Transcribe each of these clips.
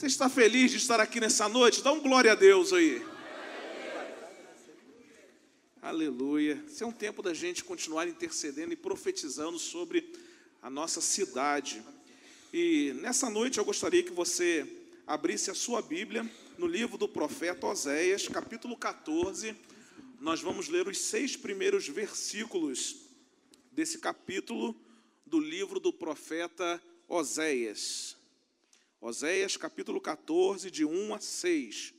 Você está feliz de estar aqui nessa noite? Dá um glória a Deus aí. Aleluia. Esse é um tempo da gente continuar intercedendo e profetizando sobre a nossa cidade. E nessa noite eu gostaria que você abrisse a sua Bíblia no livro do profeta Oséias, capítulo 14. Nós vamos ler os seis primeiros versículos desse capítulo do livro do profeta Oséias. Oséias, capítulo 14, de 1 a 6.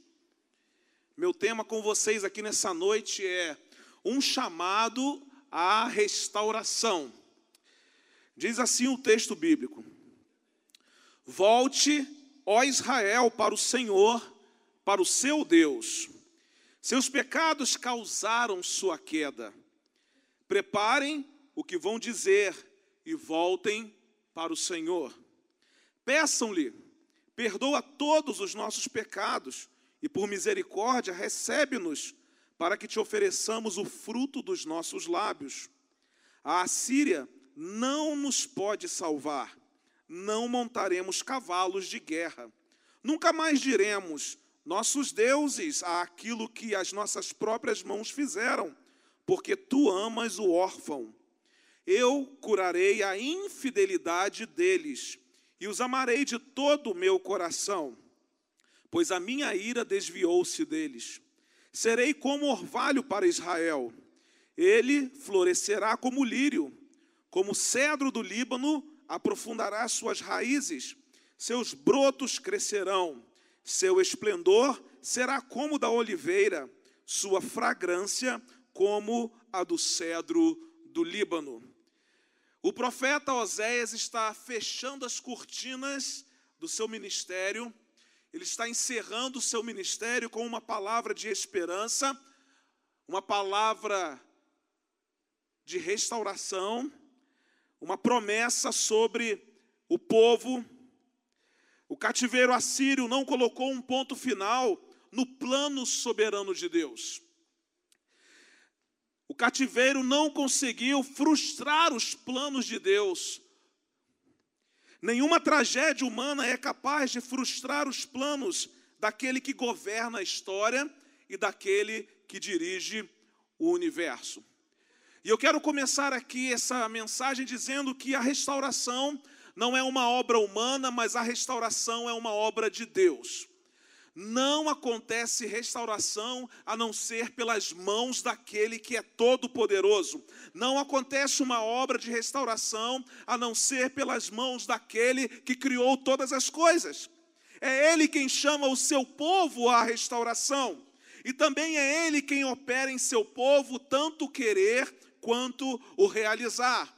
Meu tema com vocês aqui nessa noite é um chamado à restauração. Diz assim o texto bíblico: Volte, ó Israel, para o Senhor, para o seu Deus. Seus pecados causaram sua queda. Preparem o que vão dizer e voltem para o Senhor. Peçam-lhe, perdoa todos os nossos pecados e por misericórdia recebe-nos para que te ofereçamos o fruto dos nossos lábios. A Assíria não nos pode salvar, não montaremos cavalos de guerra. Nunca mais diremos, nossos deuses, aquilo que as nossas próprias mãos fizeram, porque tu amas o órfão eu curarei a infidelidade deles e os amarei de todo o meu coração, pois a minha ira desviou-se deles. Serei como orvalho para Israel, ele florescerá como lírio, como cedro do Líbano, aprofundará suas raízes, seus brotos crescerão, seu esplendor será como da oliveira, sua fragrância como a do cedro do Líbano. O profeta Oséias está fechando as cortinas do seu ministério, ele está encerrando o seu ministério com uma palavra de esperança, uma palavra de restauração, uma promessa sobre o povo. O cativeiro assírio não colocou um ponto final no plano soberano de Deus. O cativeiro não conseguiu frustrar os planos de Deus. Nenhuma tragédia humana é capaz de frustrar os planos daquele que governa a história e daquele que dirige o universo. E eu quero começar aqui essa mensagem dizendo que a restauração não é uma obra humana, mas a restauração é uma obra de Deus. Não acontece restauração a não ser pelas mãos daquele que é todo-poderoso. Não acontece uma obra de restauração a não ser pelas mãos daquele que criou todas as coisas. É Ele quem chama o seu povo à restauração. E também é Ele quem opera em seu povo tanto o querer quanto o realizar.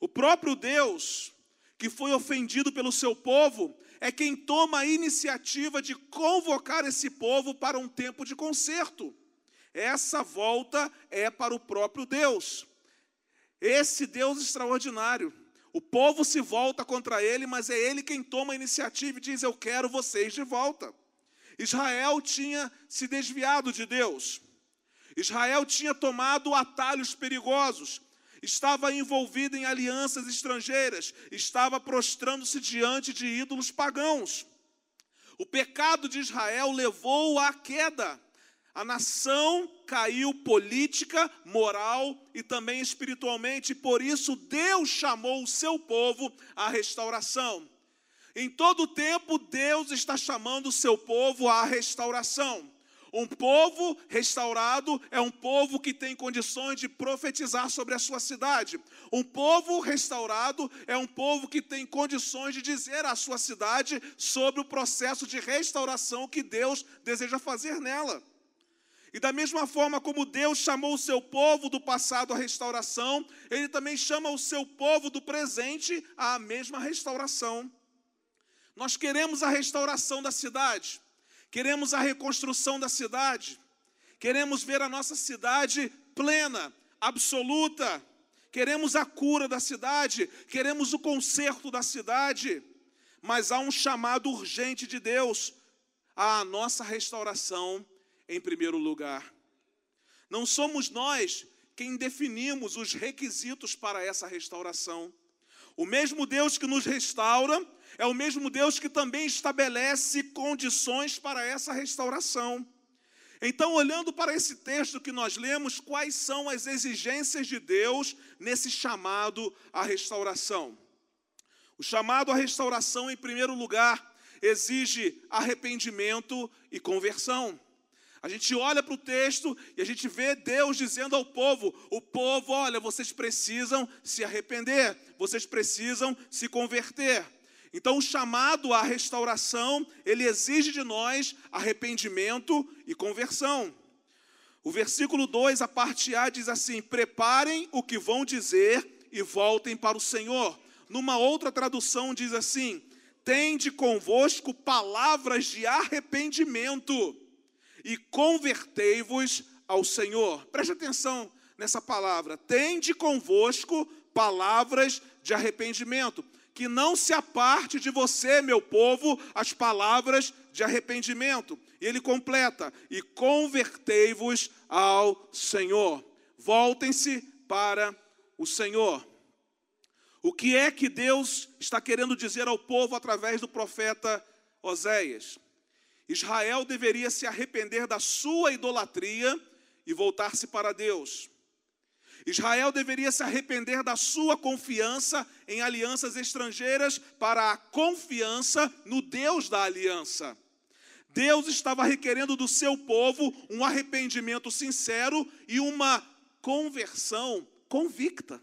O próprio Deus, que foi ofendido pelo seu povo, é quem toma a iniciativa de convocar esse povo para um tempo de conserto. Essa volta é para o próprio Deus. Esse Deus extraordinário. O povo se volta contra ele, mas é ele quem toma a iniciativa e diz: Eu quero vocês de volta. Israel tinha se desviado de Deus. Israel tinha tomado atalhos perigosos estava envolvido em alianças estrangeiras, estava prostrando-se diante de ídolos pagãos. O pecado de Israel levou à queda. A nação caiu política, moral e também espiritualmente, por isso Deus chamou o seu povo à restauração. Em todo tempo, Deus está chamando o seu povo à restauração. Um povo restaurado é um povo que tem condições de profetizar sobre a sua cidade. Um povo restaurado é um povo que tem condições de dizer à sua cidade sobre o processo de restauração que Deus deseja fazer nela. E da mesma forma como Deus chamou o seu povo do passado à restauração, Ele também chama o seu povo do presente à mesma restauração. Nós queremos a restauração da cidade queremos a reconstrução da cidade, queremos ver a nossa cidade plena, absoluta, queremos a cura da cidade, queremos o conserto da cidade, mas há um chamado urgente de Deus à nossa restauração em primeiro lugar. Não somos nós quem definimos os requisitos para essa restauração. O mesmo Deus que nos restaura é o mesmo Deus que também estabelece condições para essa restauração. Então, olhando para esse texto que nós lemos, quais são as exigências de Deus nesse chamado à restauração? O chamado à restauração, em primeiro lugar, exige arrependimento e conversão. A gente olha para o texto e a gente vê Deus dizendo ao povo: o povo, olha, vocês precisam se arrepender, vocês precisam se converter. Então, o chamado à restauração, ele exige de nós arrependimento e conversão. O versículo 2, a parte A, diz assim: Preparem o que vão dizer e voltem para o Senhor. Numa outra tradução, diz assim: Tende convosco palavras de arrependimento e convertei-vos ao Senhor. Preste atenção nessa palavra. Tende convosco palavras de arrependimento. Que não se aparte de você, meu povo, as palavras de arrependimento. E ele completa: e convertei-vos ao Senhor. Voltem-se para o Senhor. O que é que Deus está querendo dizer ao povo através do profeta Oséias? Israel deveria se arrepender da sua idolatria e voltar-se para Deus. Israel deveria se arrepender da sua confiança em alianças estrangeiras para a confiança no Deus da aliança. Deus estava requerendo do seu povo um arrependimento sincero e uma conversão convicta.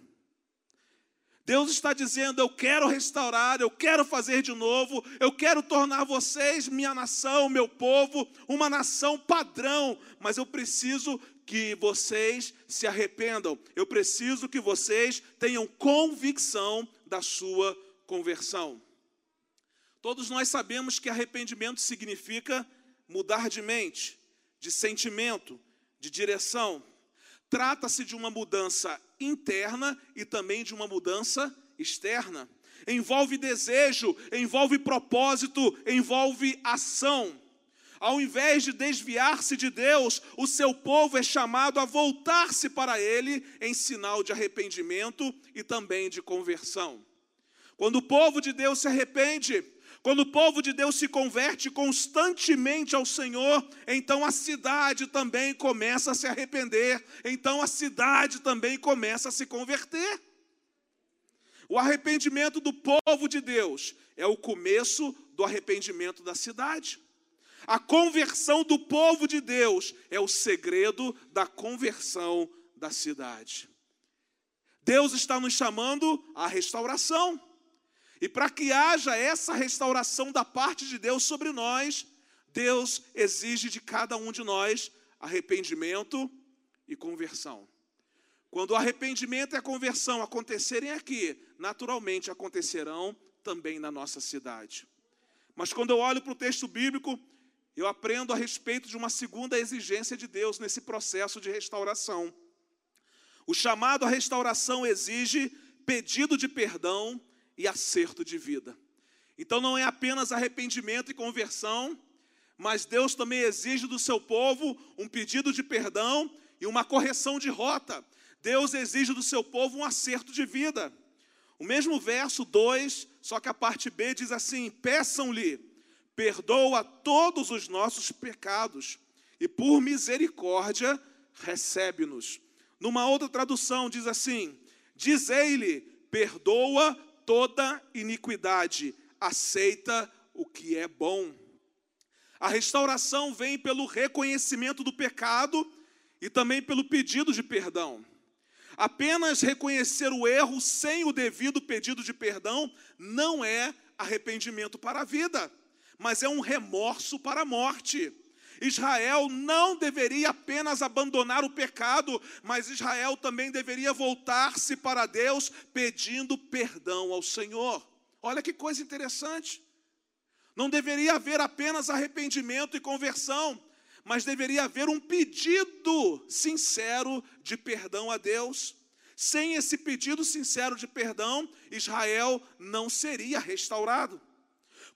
Deus está dizendo: Eu quero restaurar, eu quero fazer de novo, eu quero tornar vocês, minha nação, meu povo, uma nação padrão, mas eu preciso que vocês se arrependam, eu preciso que vocês tenham convicção da sua conversão. Todos nós sabemos que arrependimento significa mudar de mente, de sentimento, de direção. Trata-se de uma mudança interna e também de uma mudança externa. Envolve desejo, envolve propósito, envolve ação. Ao invés de desviar-se de Deus, o seu povo é chamado a voltar-se para Ele em sinal de arrependimento e também de conversão. Quando o povo de Deus se arrepende, quando o povo de Deus se converte constantemente ao Senhor, então a cidade também começa a se arrepender, então a cidade também começa a se converter. O arrependimento do povo de Deus é o começo do arrependimento da cidade. A conversão do povo de Deus é o segredo da conversão da cidade. Deus está nos chamando à restauração. E para que haja essa restauração da parte de Deus sobre nós, Deus exige de cada um de nós arrependimento e conversão. Quando o arrependimento e a conversão acontecerem aqui, naturalmente acontecerão também na nossa cidade. Mas quando eu olho para o texto bíblico, eu aprendo a respeito de uma segunda exigência de Deus nesse processo de restauração. O chamado à restauração exige pedido de perdão e acerto de vida. Então não é apenas arrependimento e conversão, mas Deus também exige do seu povo um pedido de perdão e uma correção de rota. Deus exige do seu povo um acerto de vida. O mesmo verso 2, só que a parte B diz assim: Peçam-lhe, perdoa todos os nossos pecados, e por misericórdia recebe-nos. Numa outra tradução diz assim: Dizei-lhe, perdoa toda iniquidade, aceita o que é bom. A restauração vem pelo reconhecimento do pecado e também pelo pedido de perdão. Apenas reconhecer o erro sem o devido pedido de perdão não é arrependimento para a vida, mas é um remorso para a morte. Israel não deveria apenas abandonar o pecado, mas Israel também deveria voltar-se para Deus pedindo perdão ao Senhor. Olha que coisa interessante. Não deveria haver apenas arrependimento e conversão, mas deveria haver um pedido sincero de perdão a Deus. Sem esse pedido sincero de perdão, Israel não seria restaurado.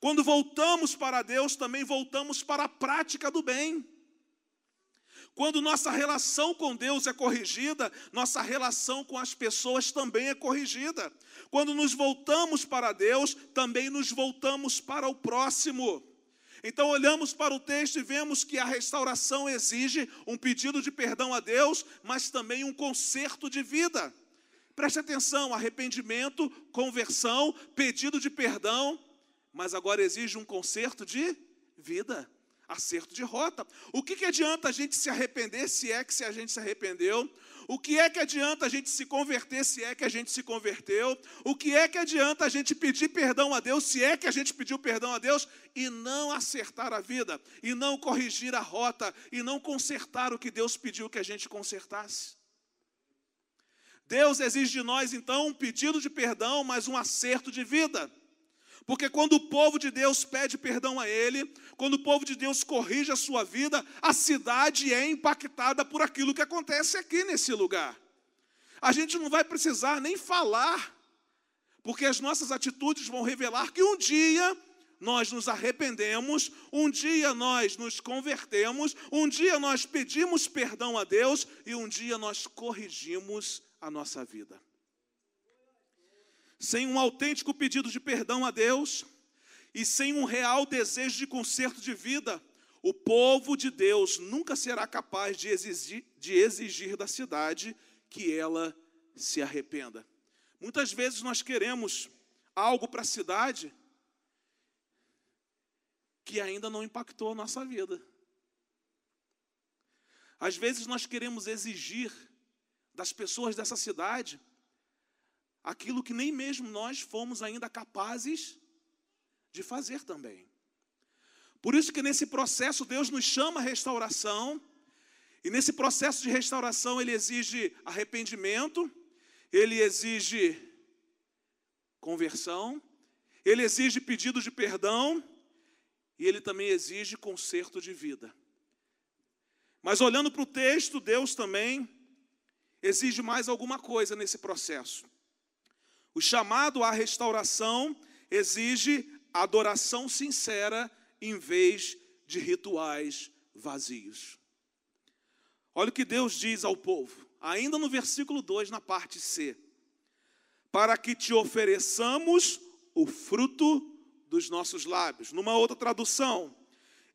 Quando voltamos para Deus, também voltamos para a prática do bem. Quando nossa relação com Deus é corrigida, nossa relação com as pessoas também é corrigida. Quando nos voltamos para Deus, também nos voltamos para o próximo. Então olhamos para o texto e vemos que a restauração exige um pedido de perdão a Deus, mas também um conserto de vida. Preste atenção: arrependimento, conversão, pedido de perdão, mas agora exige um conserto de vida, acerto de rota. O que, que adianta a gente se arrepender se é que se a gente se arrependeu? O que é que adianta a gente se converter se é que a gente se converteu? O que é que adianta a gente pedir perdão a Deus se é que a gente pediu perdão a Deus e não acertar a vida, e não corrigir a rota, e não consertar o que Deus pediu que a gente consertasse? Deus exige de nós então um pedido de perdão, mas um acerto de vida. Porque quando o povo de Deus pede perdão a Ele, quando o povo de Deus corrige a sua vida, a cidade é impactada por aquilo que acontece aqui nesse lugar. A gente não vai precisar nem falar, porque as nossas atitudes vão revelar que um dia nós nos arrependemos, um dia nós nos convertemos, um dia nós pedimos perdão a Deus e um dia nós corrigimos a nossa vida sem um autêntico pedido de perdão a Deus e sem um real desejo de conserto de vida, o povo de Deus nunca será capaz de exigir, de exigir da cidade que ela se arrependa. Muitas vezes nós queremos algo para a cidade que ainda não impactou a nossa vida. Às vezes nós queremos exigir das pessoas dessa cidade aquilo que nem mesmo nós fomos ainda capazes de fazer também. Por isso que nesse processo Deus nos chama a restauração, e nesse processo de restauração ele exige arrependimento, ele exige conversão, ele exige pedido de perdão e ele também exige conserto de vida. Mas olhando para o texto, Deus também exige mais alguma coisa nesse processo. O chamado à restauração exige adoração sincera em vez de rituais vazios. Olha o que Deus diz ao povo, ainda no versículo 2, na parte C: Para que te ofereçamos o fruto dos nossos lábios. Numa outra tradução,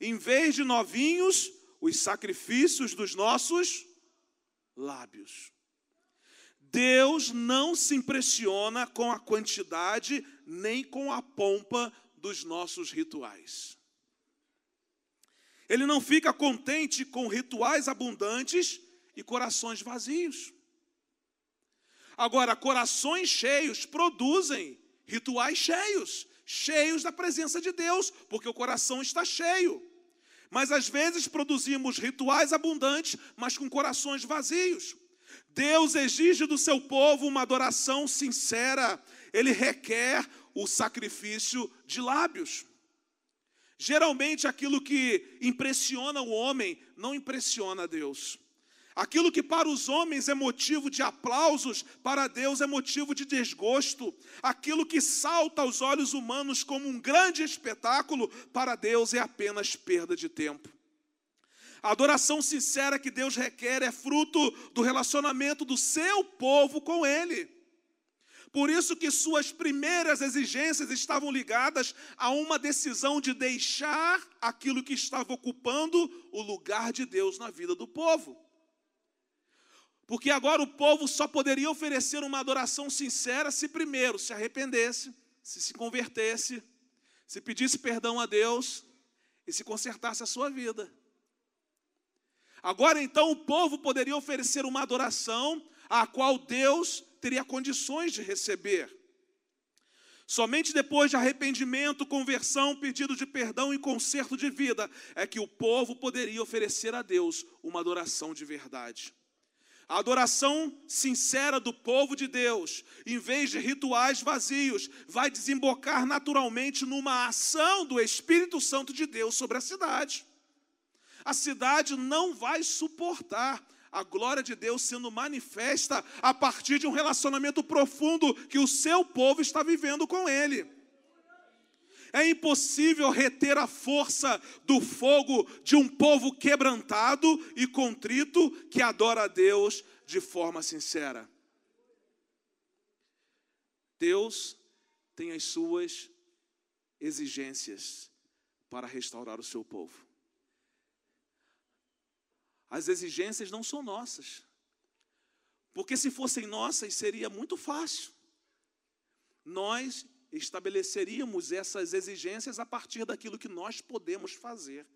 em vez de novinhos, os sacrifícios dos nossos lábios. Deus não se impressiona com a quantidade nem com a pompa dos nossos rituais. Ele não fica contente com rituais abundantes e corações vazios. Agora, corações cheios produzem rituais cheios, cheios da presença de Deus, porque o coração está cheio. Mas às vezes produzimos rituais abundantes, mas com corações vazios. Deus exige do seu povo uma adoração sincera, ele requer o sacrifício de lábios. Geralmente, aquilo que impressiona o homem não impressiona Deus. Aquilo que para os homens é motivo de aplausos, para Deus é motivo de desgosto. Aquilo que salta aos olhos humanos como um grande espetáculo, para Deus é apenas perda de tempo. A adoração sincera que Deus requer é fruto do relacionamento do seu povo com Ele. Por isso que suas primeiras exigências estavam ligadas a uma decisão de deixar aquilo que estava ocupando o lugar de Deus na vida do povo. Porque agora o povo só poderia oferecer uma adoração sincera se primeiro se arrependesse, se se convertesse, se pedisse perdão a Deus e se consertasse a sua vida. Agora então o povo poderia oferecer uma adoração a qual Deus teria condições de receber. Somente depois de arrependimento, conversão, pedido de perdão e conserto de vida é que o povo poderia oferecer a Deus uma adoração de verdade. A adoração sincera do povo de Deus, em vez de rituais vazios, vai desembocar naturalmente numa ação do Espírito Santo de Deus sobre a cidade a cidade não vai suportar a glória de Deus sendo manifesta a partir de um relacionamento profundo que o seu povo está vivendo com Ele. É impossível reter a força do fogo de um povo quebrantado e contrito que adora a Deus de forma sincera. Deus tem as suas exigências para restaurar o seu povo. As exigências não são nossas, porque se fossem nossas seria muito fácil. Nós estabeleceríamos essas exigências a partir daquilo que nós podemos fazer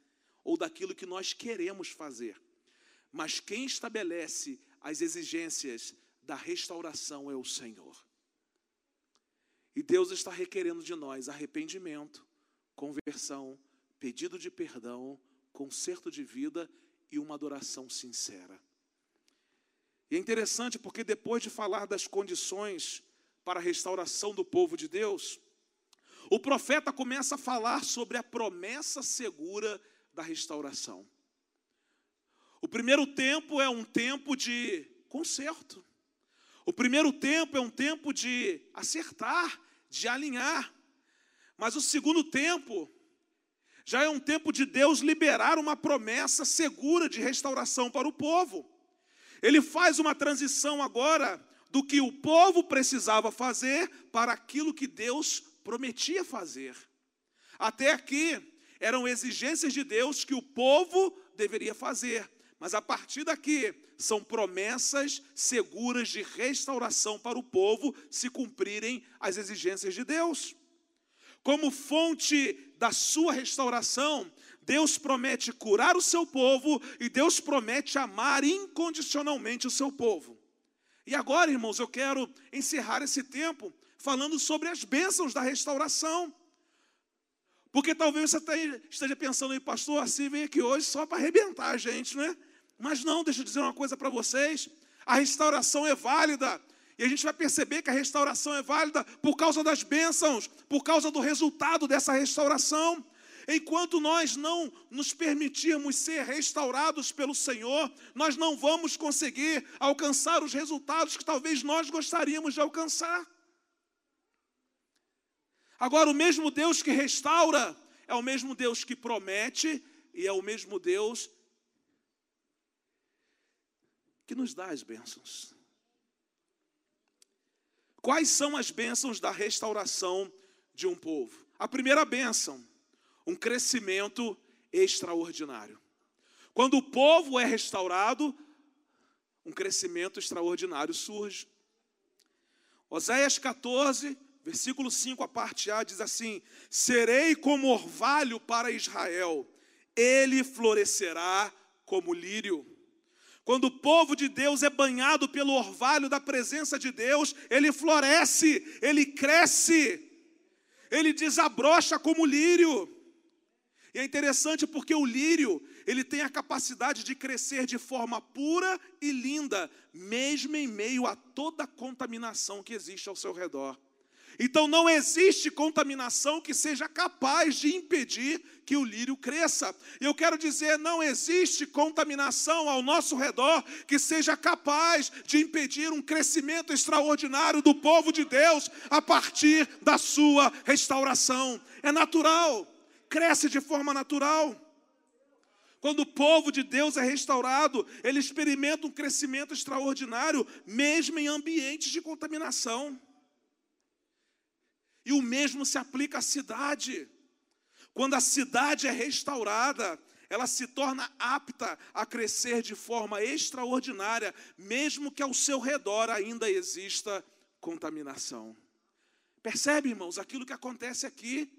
ou daquilo que nós queremos fazer. Mas quem estabelece as exigências da restauração é o Senhor. E Deus está requerendo de nós arrependimento, conversão, pedido de perdão, conserto de vida e uma adoração sincera. E é interessante porque depois de falar das condições para a restauração do povo de Deus, o profeta começa a falar sobre a promessa segura da restauração. O primeiro tempo é um tempo de conserto. O primeiro tempo é um tempo de acertar, de alinhar. Mas o segundo tempo já é um tempo de Deus liberar uma promessa segura de restauração para o povo. Ele faz uma transição agora do que o povo precisava fazer para aquilo que Deus prometia fazer. Até aqui eram exigências de Deus que o povo deveria fazer, mas a partir daqui são promessas seguras de restauração para o povo se cumprirem as exigências de Deus. Como fonte da sua restauração, Deus promete curar o seu povo e Deus promete amar incondicionalmente o seu povo. E agora, irmãos, eu quero encerrar esse tempo falando sobre as bênçãos da restauração. Porque talvez você esteja pensando aí, pastor, assim vem aqui hoje só para arrebentar a gente, não é? Mas não, deixa eu dizer uma coisa para vocês: a restauração é válida. E a gente vai perceber que a restauração é válida por causa das bênçãos, por causa do resultado dessa restauração. Enquanto nós não nos permitirmos ser restaurados pelo Senhor, nós não vamos conseguir alcançar os resultados que talvez nós gostaríamos de alcançar. Agora, o mesmo Deus que restaura é o mesmo Deus que promete e é o mesmo Deus que nos dá as bênçãos. Quais são as bênçãos da restauração de um povo? A primeira bênção um crescimento extraordinário. Quando o povo é restaurado, um crescimento extraordinário surge. Oséias 14, versículo 5, a parte A diz assim: Serei como orvalho para Israel, ele florescerá como lírio. Quando o povo de Deus é banhado pelo orvalho da presença de Deus, ele floresce, ele cresce, ele desabrocha como lírio. E é interessante porque o lírio, ele tem a capacidade de crescer de forma pura e linda, mesmo em meio a toda a contaminação que existe ao seu redor. Então não existe contaminação que seja capaz de impedir que o lírio cresça. Eu quero dizer, não existe contaminação ao nosso redor que seja capaz de impedir um crescimento extraordinário do povo de Deus a partir da sua restauração. É natural cresce de forma natural. Quando o povo de Deus é restaurado, ele experimenta um crescimento extraordinário, mesmo em ambientes de contaminação. E o mesmo se aplica à cidade. Quando a cidade é restaurada, ela se torna apta a crescer de forma extraordinária, mesmo que ao seu redor ainda exista contaminação. Percebe, irmãos, aquilo que acontece aqui?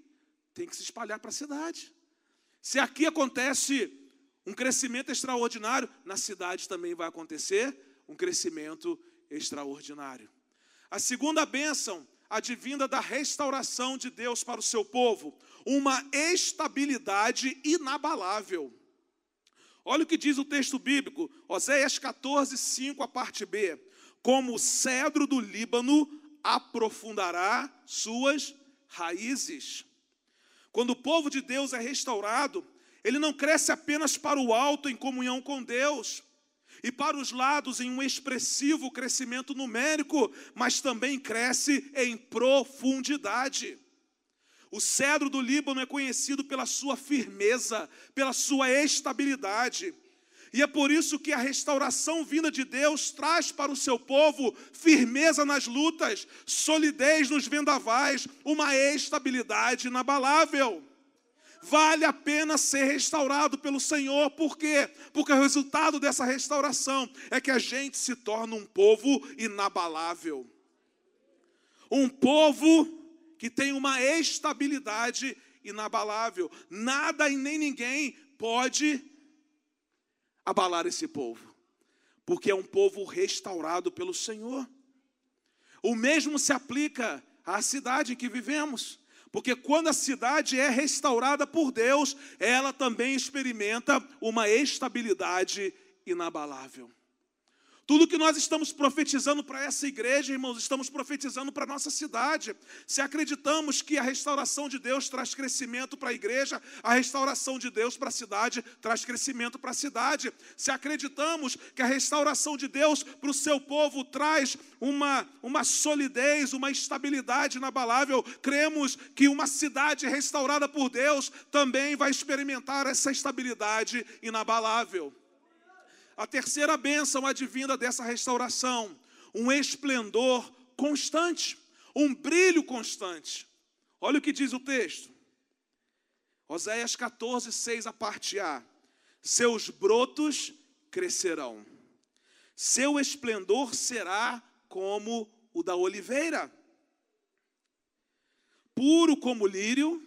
tem que se espalhar para a cidade. Se aqui acontece um crescimento extraordinário, na cidade também vai acontecer um crescimento extraordinário. A segunda bênção, advinda da restauração de Deus para o seu povo, uma estabilidade inabalável. Olha o que diz o texto bíblico, Oséias 14, 5, a parte B. Como o cedro do Líbano aprofundará suas raízes. Quando o povo de Deus é restaurado, ele não cresce apenas para o alto em comunhão com Deus e para os lados em um expressivo crescimento numérico, mas também cresce em profundidade. O cedro do Líbano é conhecido pela sua firmeza, pela sua estabilidade. E é por isso que a restauração vinda de Deus traz para o seu povo firmeza nas lutas, solidez nos vendavais, uma estabilidade inabalável. Vale a pena ser restaurado pelo Senhor, por quê? Porque o resultado dessa restauração é que a gente se torna um povo inabalável. Um povo que tem uma estabilidade inabalável. Nada e nem ninguém pode abalar esse povo, porque é um povo restaurado pelo Senhor. O mesmo se aplica à cidade em que vivemos. Porque quando a cidade é restaurada por Deus, ela também experimenta uma estabilidade inabalável. Tudo que nós estamos profetizando para essa igreja, irmãos, estamos profetizando para a nossa cidade. Se acreditamos que a restauração de Deus traz crescimento para a igreja, a restauração de Deus para a cidade traz crescimento para a cidade. Se acreditamos que a restauração de Deus para o seu povo traz uma, uma solidez, uma estabilidade inabalável, cremos que uma cidade restaurada por Deus também vai experimentar essa estabilidade inabalável. A terceira bênção advinda dessa restauração, um esplendor constante, um brilho constante. Olha o que diz o texto. Oséias 14, 6, a parte A. Seus brotos crescerão, seu esplendor será como o da oliveira, puro como lírio,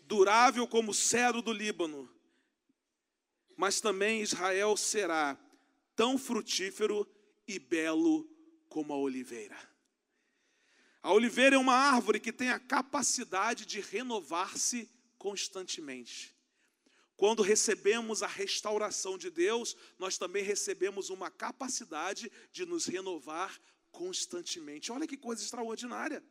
durável como o cedro do Líbano mas também Israel será tão frutífero e belo como a oliveira. A oliveira é uma árvore que tem a capacidade de renovar-se constantemente. Quando recebemos a restauração de Deus, nós também recebemos uma capacidade de nos renovar constantemente. Olha que coisa extraordinária.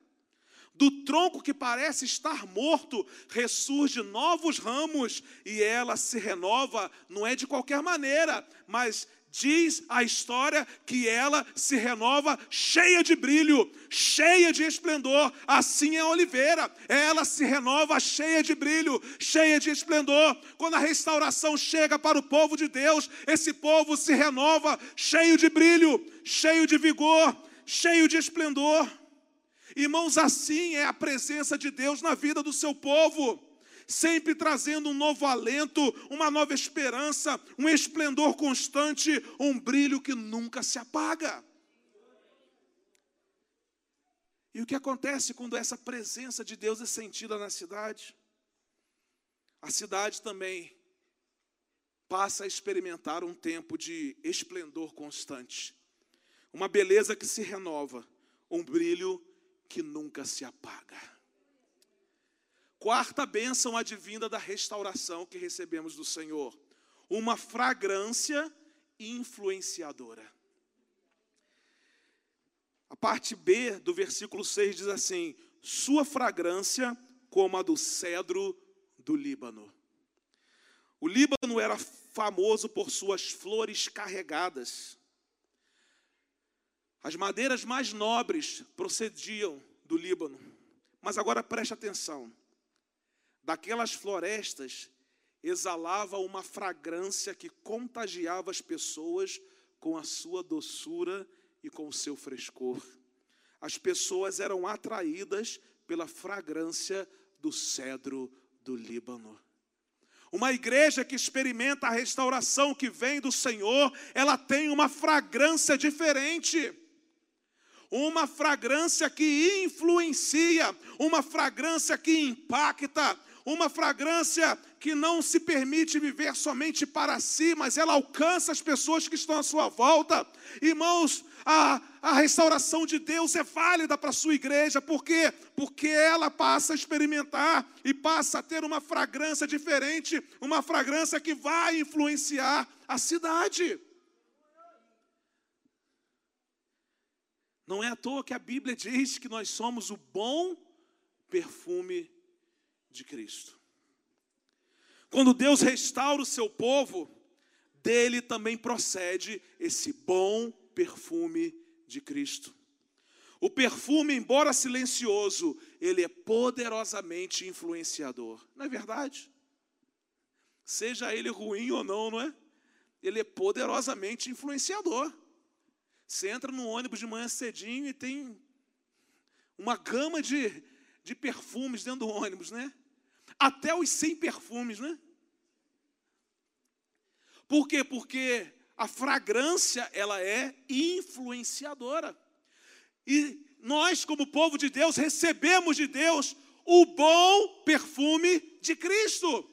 Do tronco que parece estar morto, ressurge novos ramos e ela se renova, não é de qualquer maneira, mas diz a história que ela se renova cheia de brilho, cheia de esplendor. Assim é a oliveira, ela se renova cheia de brilho, cheia de esplendor. Quando a restauração chega para o povo de Deus, esse povo se renova cheio de brilho, cheio de vigor, cheio de esplendor. Irmãos, assim é a presença de Deus na vida do seu povo, sempre trazendo um novo alento, uma nova esperança, um esplendor constante, um brilho que nunca se apaga. E o que acontece quando essa presença de Deus é sentida na cidade? A cidade também passa a experimentar um tempo de esplendor constante, uma beleza que se renova, um brilho que nunca se apaga. Quarta bênção advinda da restauração que recebemos do Senhor, uma fragrância influenciadora. A parte B do versículo 6 diz assim: Sua fragrância como a do cedro do Líbano. O Líbano era famoso por suas flores carregadas. As madeiras mais nobres procediam do Líbano. Mas agora preste atenção. Daquelas florestas exalava uma fragrância que contagiava as pessoas com a sua doçura e com o seu frescor. As pessoas eram atraídas pela fragrância do cedro do Líbano. Uma igreja que experimenta a restauração que vem do Senhor, ela tem uma fragrância diferente uma fragrância que influencia, uma fragrância que impacta, uma fragrância que não se permite viver somente para si, mas ela alcança as pessoas que estão à sua volta. Irmãos, a, a restauração de Deus é válida para a sua igreja, por quê? Porque ela passa a experimentar e passa a ter uma fragrância diferente, uma fragrância que vai influenciar a cidade. Não é à toa que a Bíblia diz que nós somos o bom perfume de Cristo. Quando Deus restaura o seu povo, dele também procede esse bom perfume de Cristo. O perfume, embora silencioso, ele é poderosamente influenciador. Não é verdade? Seja ele ruim ou não, não é? Ele é poderosamente influenciador. Você entra no ônibus de manhã cedinho e tem uma gama de, de perfumes dentro do ônibus, né? Até os 100 perfumes, né? Por quê? Porque a fragrância, ela é influenciadora. E nós, como povo de Deus, recebemos de Deus o bom perfume de Cristo.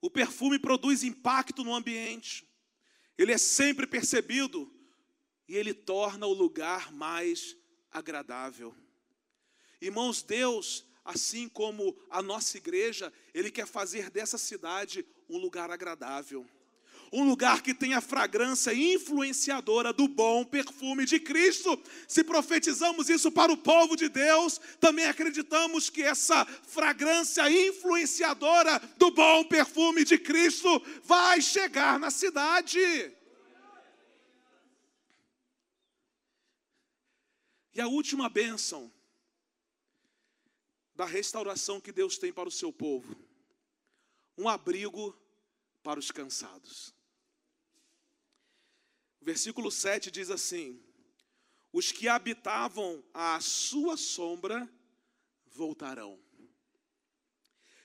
O perfume produz impacto no ambiente, ele é sempre percebido e ele torna o lugar mais agradável. Irmãos, Deus, assim como a nossa igreja, Ele quer fazer dessa cidade um lugar agradável um lugar que tenha fragrância influenciadora do bom perfume de Cristo. Se profetizamos isso para o povo de Deus, também acreditamos que essa fragrância influenciadora do bom perfume de Cristo vai chegar na cidade. E a última bênção da restauração que Deus tem para o seu povo: um abrigo para os cansados. Versículo 7 diz assim: Os que habitavam à sua sombra voltarão,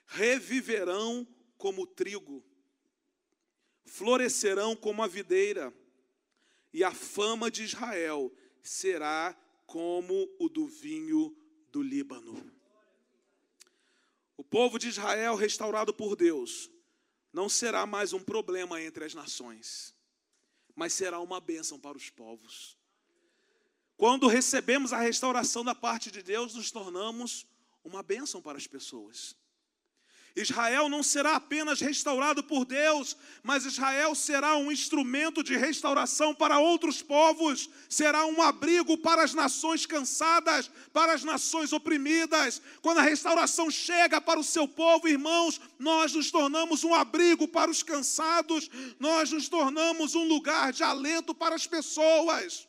reviverão como trigo, florescerão como a videira, e a fama de Israel será como o do vinho do Líbano. O povo de Israel, restaurado por Deus, não será mais um problema entre as nações mas será uma bênção para os povos. Quando recebemos a restauração da parte de Deus, nos tornamos uma bênção para as pessoas. Israel não será apenas restaurado por Deus, mas Israel será um instrumento de restauração para outros povos, será um abrigo para as nações cansadas, para as nações oprimidas. Quando a restauração chega para o seu povo, irmãos, nós nos tornamos um abrigo para os cansados, nós nos tornamos um lugar de alento para as pessoas.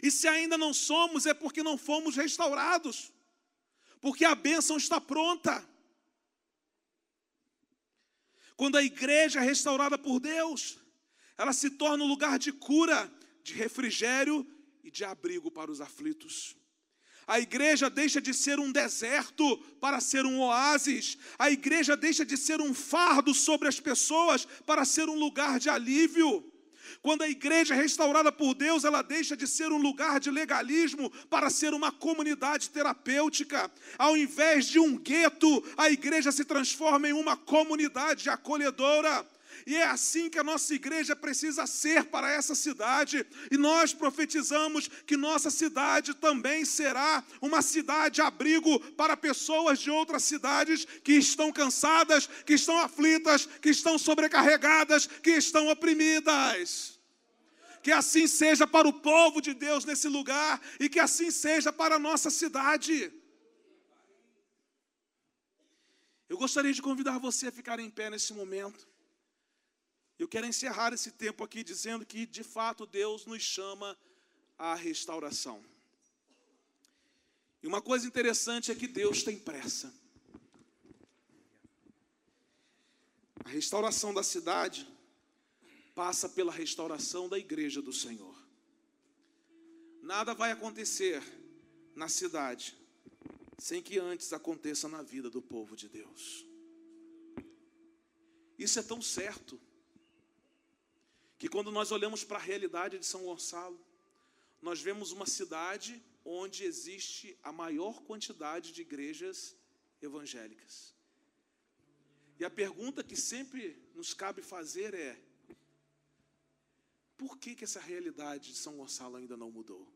E se ainda não somos, é porque não fomos restaurados, porque a bênção está pronta. Quando a igreja é restaurada por Deus, ela se torna um lugar de cura, de refrigério e de abrigo para os aflitos. A igreja deixa de ser um deserto para ser um oásis. A igreja deixa de ser um fardo sobre as pessoas para ser um lugar de alívio. Quando a igreja é restaurada por Deus, ela deixa de ser um lugar de legalismo para ser uma comunidade terapêutica. Ao invés de um gueto, a igreja se transforma em uma comunidade acolhedora. E é assim que a nossa igreja precisa ser para essa cidade. E nós profetizamos que nossa cidade também será uma cidade abrigo para pessoas de outras cidades que estão cansadas, que estão aflitas, que estão sobrecarregadas, que estão oprimidas. Que assim seja para o povo de Deus nesse lugar e que assim seja para a nossa cidade. Eu gostaria de convidar você a ficar em pé nesse momento. Eu quero encerrar esse tempo aqui dizendo que, de fato, Deus nos chama à restauração. E uma coisa interessante é que Deus tem pressa. A restauração da cidade passa pela restauração da igreja do Senhor. Nada vai acontecer na cidade sem que antes aconteça na vida do povo de Deus. Isso é tão certo que quando nós olhamos para a realidade de São Gonçalo, nós vemos uma cidade onde existe a maior quantidade de igrejas evangélicas. E a pergunta que sempre nos cabe fazer é: por que, que essa realidade de São Gonçalo ainda não mudou?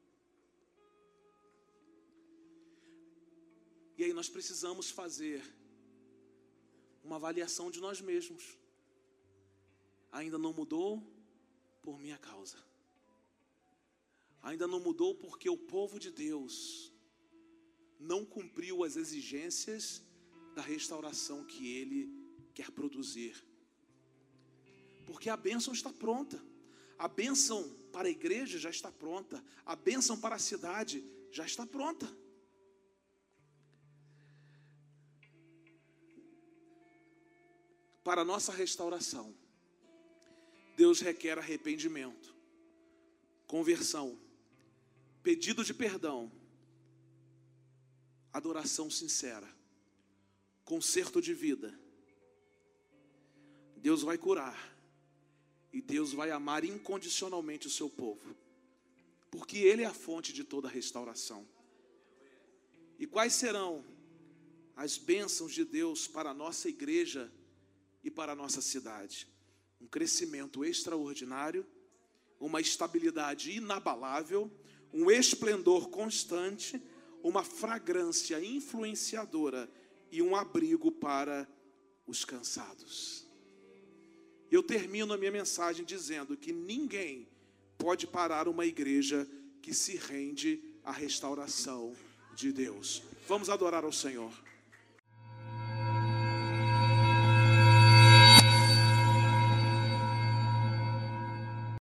E aí nós precisamos fazer uma avaliação de nós mesmos. Ainda não mudou? Por minha causa. Ainda não mudou porque o povo de Deus não cumpriu as exigências da restauração que ele quer produzir. Porque a bênção está pronta. A bênção para a igreja já está pronta, a bênção para a cidade já está pronta. Para a nossa restauração, Deus requer arrependimento, conversão, pedido de perdão, adoração sincera, conserto de vida. Deus vai curar e Deus vai amar incondicionalmente o seu povo, porque Ele é a fonte de toda restauração. E quais serão as bênçãos de Deus para a nossa igreja e para a nossa cidade? Um crescimento extraordinário, uma estabilidade inabalável, um esplendor constante, uma fragrância influenciadora e um abrigo para os cansados. Eu termino a minha mensagem dizendo que ninguém pode parar uma igreja que se rende à restauração de Deus. Vamos adorar ao Senhor.